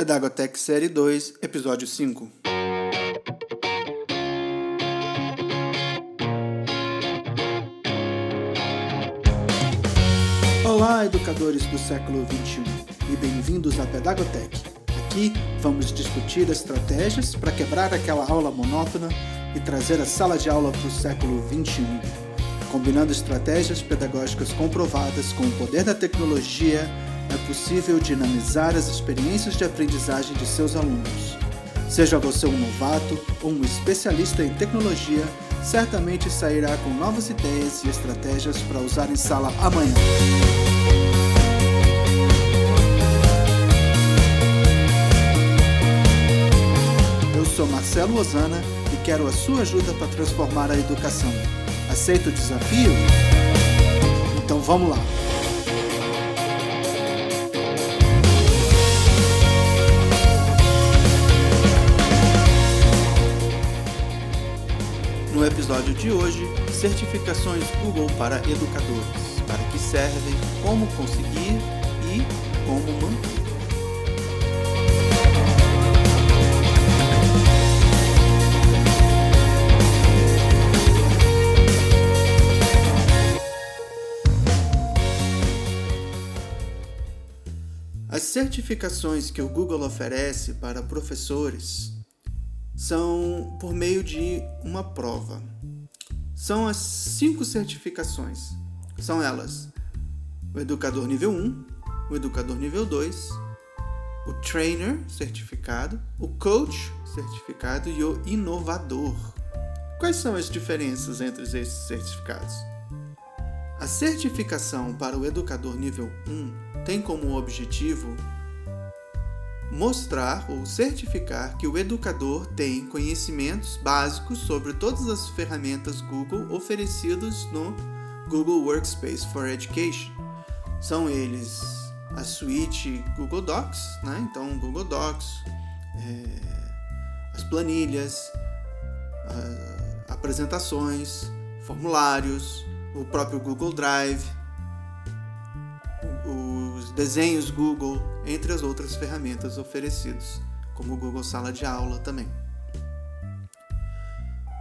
Pedagotech Série 2, Episódio 5 Olá, educadores do século XXI e bem-vindos à Pedagotech. Aqui vamos discutir estratégias para quebrar aquela aula monótona e trazer a sala de aula para o século XXI, combinando estratégias pedagógicas comprovadas com o poder da tecnologia é possível dinamizar as experiências de aprendizagem de seus alunos. Seja você um novato ou um especialista em tecnologia, certamente sairá com novas ideias e estratégias para usar em sala amanhã. Eu sou Marcelo Osana e quero a sua ajuda para transformar a educação. Aceita o desafio? Então vamos lá! Episódio de hoje, certificações Google para educadores, para que servem, como conseguir e como manter. As certificações que o Google oferece para professores são por meio de uma prova. São as cinco certificações. São elas: o educador nível 1, o educador nível 2, o trainer certificado, o coach certificado e o inovador. Quais são as diferenças entre esses certificados? A certificação para o educador nível 1 tem como objetivo mostrar ou certificar que o educador tem conhecimentos básicos sobre todas as ferramentas Google oferecidas no Google Workspace for Education. São eles a suíte Google Docs, né? então Google Docs, é, as planilhas, a, apresentações, formulários, o próprio Google Drive, desenhos Google, entre as outras ferramentas oferecidas, como o Google Sala de Aula também.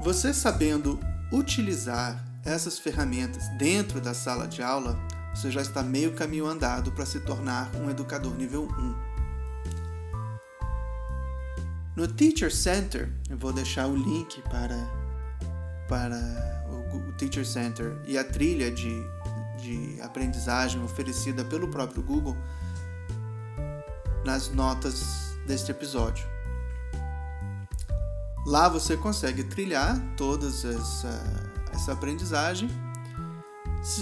Você sabendo utilizar essas ferramentas dentro da sala de aula, você já está meio caminho andado para se tornar um educador nível 1. No Teacher Center, eu vou deixar o link para, para o Teacher Center e a trilha de de aprendizagem oferecida pelo próprio Google nas notas deste episódio. Lá você consegue trilhar toda essa, essa aprendizagem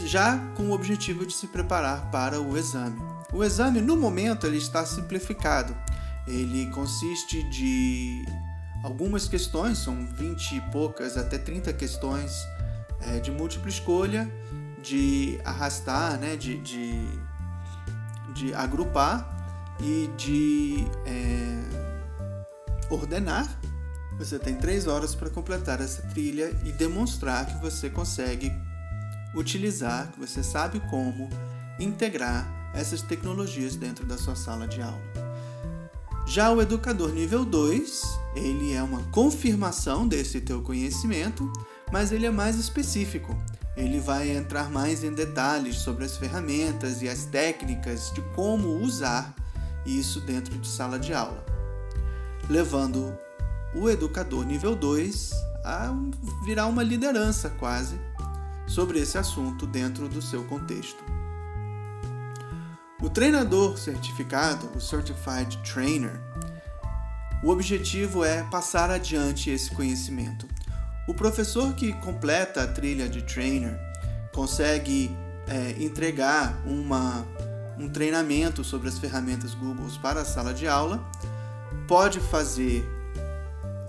já com o objetivo de se preparar para o exame. O exame, no momento, ele está simplificado. Ele consiste de algumas questões, são 20 e poucas até 30 questões é, de múltipla escolha de arrastar, né, de, de, de agrupar e de é, ordenar. Você tem três horas para completar essa trilha e demonstrar que você consegue utilizar, que você sabe como integrar essas tecnologias dentro da sua sala de aula. Já o educador nível 2, ele é uma confirmação desse teu conhecimento, mas ele é mais específico ele vai entrar mais em detalhes sobre as ferramentas e as técnicas de como usar isso dentro de sala de aula, levando o educador nível 2 a virar uma liderança quase sobre esse assunto dentro do seu contexto. O treinador certificado, o Certified Trainer, o objetivo é passar adiante esse conhecimento o professor que completa a trilha de trainer consegue é, entregar uma, um treinamento sobre as ferramentas Google para a sala de aula, pode fazer,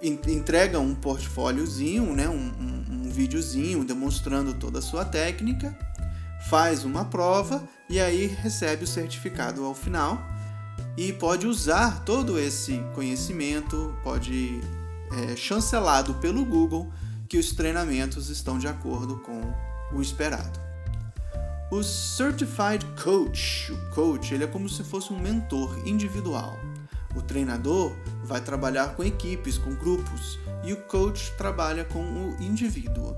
entrega um portfóliozinho, né, um, um, um videozinho demonstrando toda a sua técnica, faz uma prova e aí recebe o certificado ao final e pode usar todo esse conhecimento, pode é, chancelado pelo Google que os treinamentos estão de acordo com o esperado. O Certified Coach, o coach, ele é como se fosse um mentor individual. O treinador vai trabalhar com equipes, com grupos, e o coach trabalha com o indivíduo.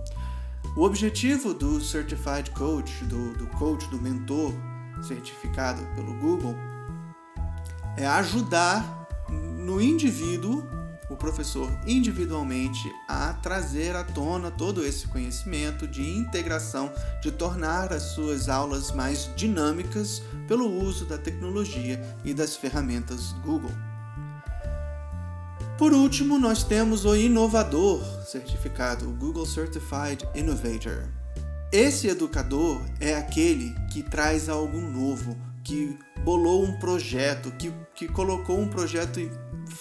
O objetivo do Certified Coach, do, do coach, do mentor certificado pelo Google, é ajudar no indivíduo, o professor individualmente, a trazer à tona todo esse conhecimento de integração, de tornar as suas aulas mais dinâmicas pelo uso da tecnologia e das ferramentas Google. Por último, nós temos o inovador certificado, o Google Certified Innovator. Esse educador é aquele que traz algo novo, que bolou um projeto, que, que colocou um projeto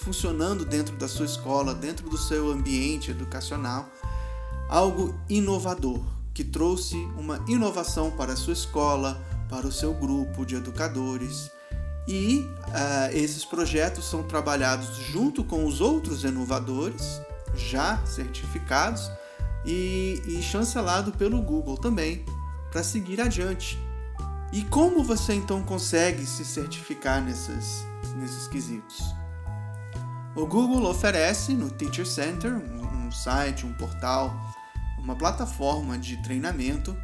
funcionando dentro da sua escola, dentro do seu ambiente educacional, algo inovador, que trouxe uma inovação para a sua escola, para o seu grupo de educadores e uh, esses projetos são trabalhados junto com os outros inovadores já certificados e, e chancelado pelo Google também para seguir adiante. E como você então consegue se certificar nesses, nesses quesitos? O Google oferece no Teacher Center, um, site, um portal, uma plataforma de treinamento,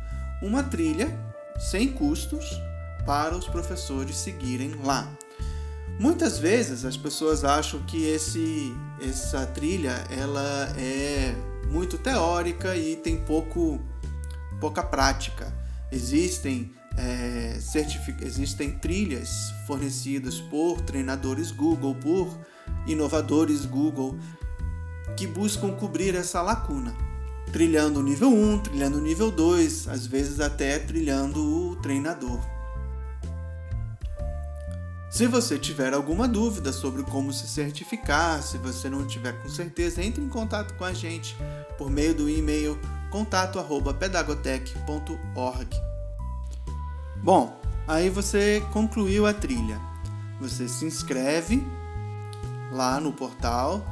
uma trilha sem custos para os professores seguirem lá. Muitas vezes as pessoas acham que esse, essa trilha ela é muito teórica e tem pouco, pouca prática. Existem, é, existem trilhas fornecidas por treinadores Google, por inovadores Google, que buscam cobrir essa lacuna. Trilhando o nível 1, trilhando o nível 2, às vezes até trilhando o treinador. Se você tiver alguma dúvida sobre como se certificar, se você não tiver com certeza, entre em contato com a gente por meio do e-mail contato@pedagotech.org. Bom, aí você concluiu a trilha. Você se inscreve lá no portal.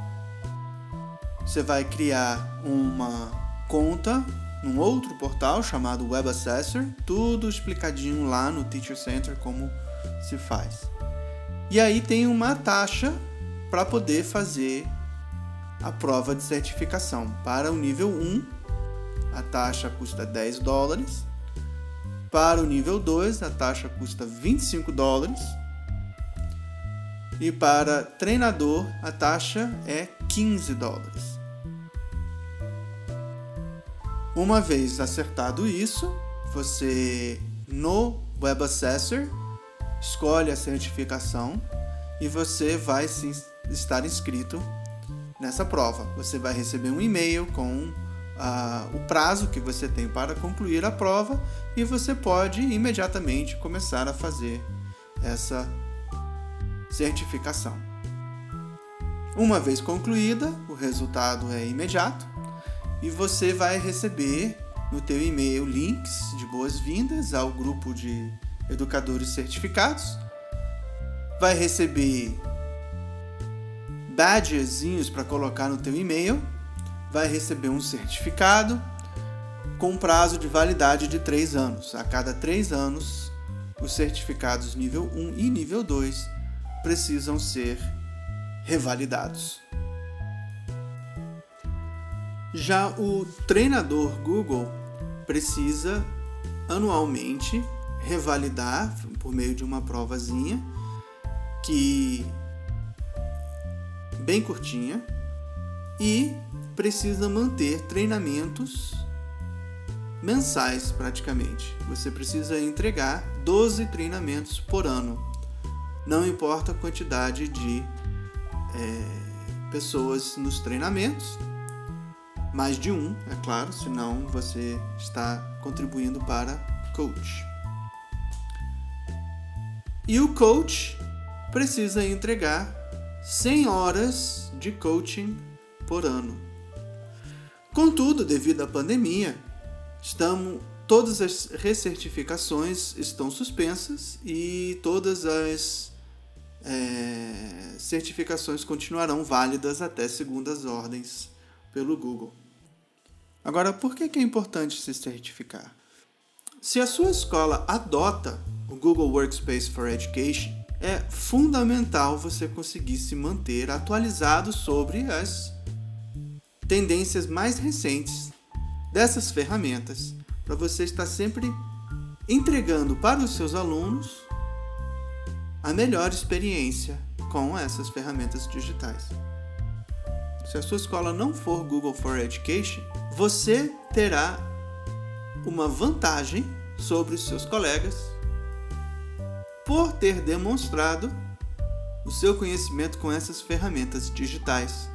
Você vai criar uma conta num outro portal chamado Web Assessor, tudo explicadinho lá no Teacher Center como se faz. E aí tem uma taxa para poder fazer a prova de certificação. Para o nível 1, a taxa custa 10 dólares. Para o nível 2, a taxa custa 25 dólares. E para treinador, a taxa é 15 dólares. Uma vez acertado isso, você no Web Assessor escolhe a certificação e você vai estar inscrito nessa prova. Você vai receber um e-mail com o prazo que você tem para concluir a prova e você pode imediatamente começar a fazer essa certificação. Uma vez concluída, o resultado é imediato e você vai receber no teu e-mail links de boas-vindas ao grupo de educadores certificados, vai receber badgezinhos para colocar no teu e-mail, vai receber um certificado com prazo de validade de 3 anos. A cada 3 anos, os certificados nível 1 e nível 2 precisam ser revalidados. Já o treinador Google precisa anualmente revalidar por meio de uma provazinha que bem curtinha e precisa manter treinamentos mensais praticamente. Você precisa entregar 12 treinamentos por ano. Não importa a quantidade de é, pessoas nos treinamentos, mais de um, é claro, senão você está contribuindo para coach. E o coach precisa entregar 100 horas de coaching por ano. Contudo, devido à pandemia, estamos, todas as recertificações estão suspensas e todas as é, certificações continuarão válidas até segundas ordens pelo Google. Agora, por que é importante se certificar? Se a sua escola adota o Google Workspace for Education, é fundamental você conseguir se manter atualizado sobre as tendências mais recentes dessas ferramentas, para você estar sempre entregando para os seus alunos a melhor experiência com essas ferramentas digitais. Se a sua escola não for Google for Education, você terá uma vantagem sobre os seus colegas por ter demonstrado o seu conhecimento com essas ferramentas digitais,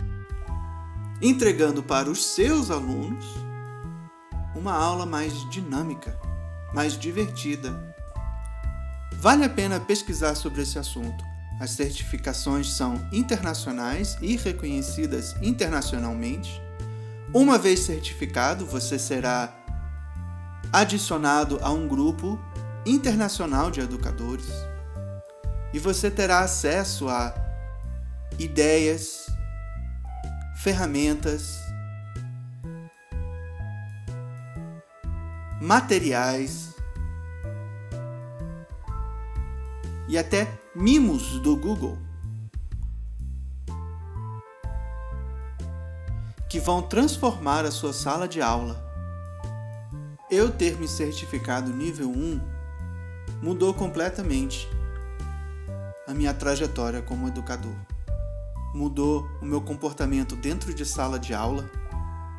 entregando para os seus alunos uma aula mais dinâmica, mais divertida. Vale a pena pesquisar sobre esse assunto. As certificações são internacionais e reconhecidas internacionalmente. Uma vez certificado, você será adicionado a um grupo internacional de educadores e você terá acesso a ideias, ferramentas, materiais e até mimos do Google que vão transformar a sua sala de aula. Eu ter me certificado nível 1 mudou completamente a minha trajetória como educador. Mudou o meu comportamento dentro de sala de aula,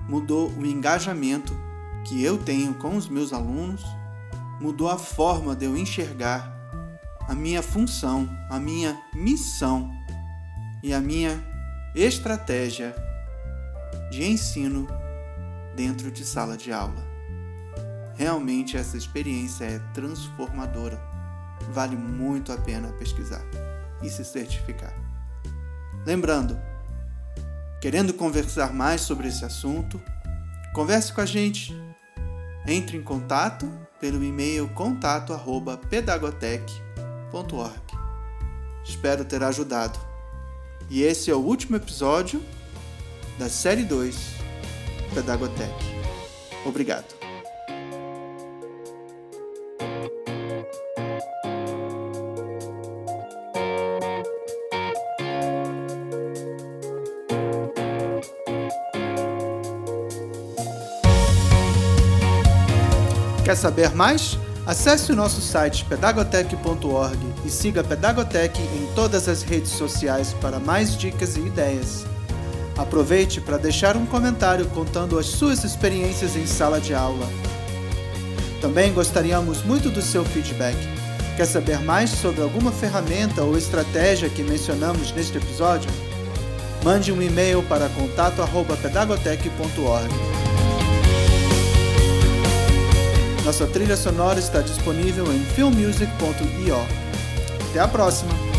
mudou o engajamento que eu tenho com os meus alunos, mudou a forma de eu enxergar a minha função, a minha missão e a minha estratégia de ensino dentro de sala de aula. Realmente essa experiência é transformadora. Vale muito a pena pesquisar e se certificar. Lembrando, querendo conversar mais sobre esse assunto, converse com a gente. Entre em contato pelo e-mail contato@pedagotec.com Espero ter ajudado. E esse é o último episódio da série 2 Pedagotec. Obrigado. Quer saber mais? Acesse o nosso site pedagotec.org e siga Pedagotec em todas as redes sociais para mais dicas e ideias. Aproveite para deixar um comentário contando as suas experiências em sala de aula. Também gostaríamos muito do seu feedback. Quer saber mais sobre alguma ferramenta ou estratégia que mencionamos neste episódio? Mande um e-mail para contato@pedagotec.org. Nossa trilha sonora está disponível em filmmusic.io. Até a próxima!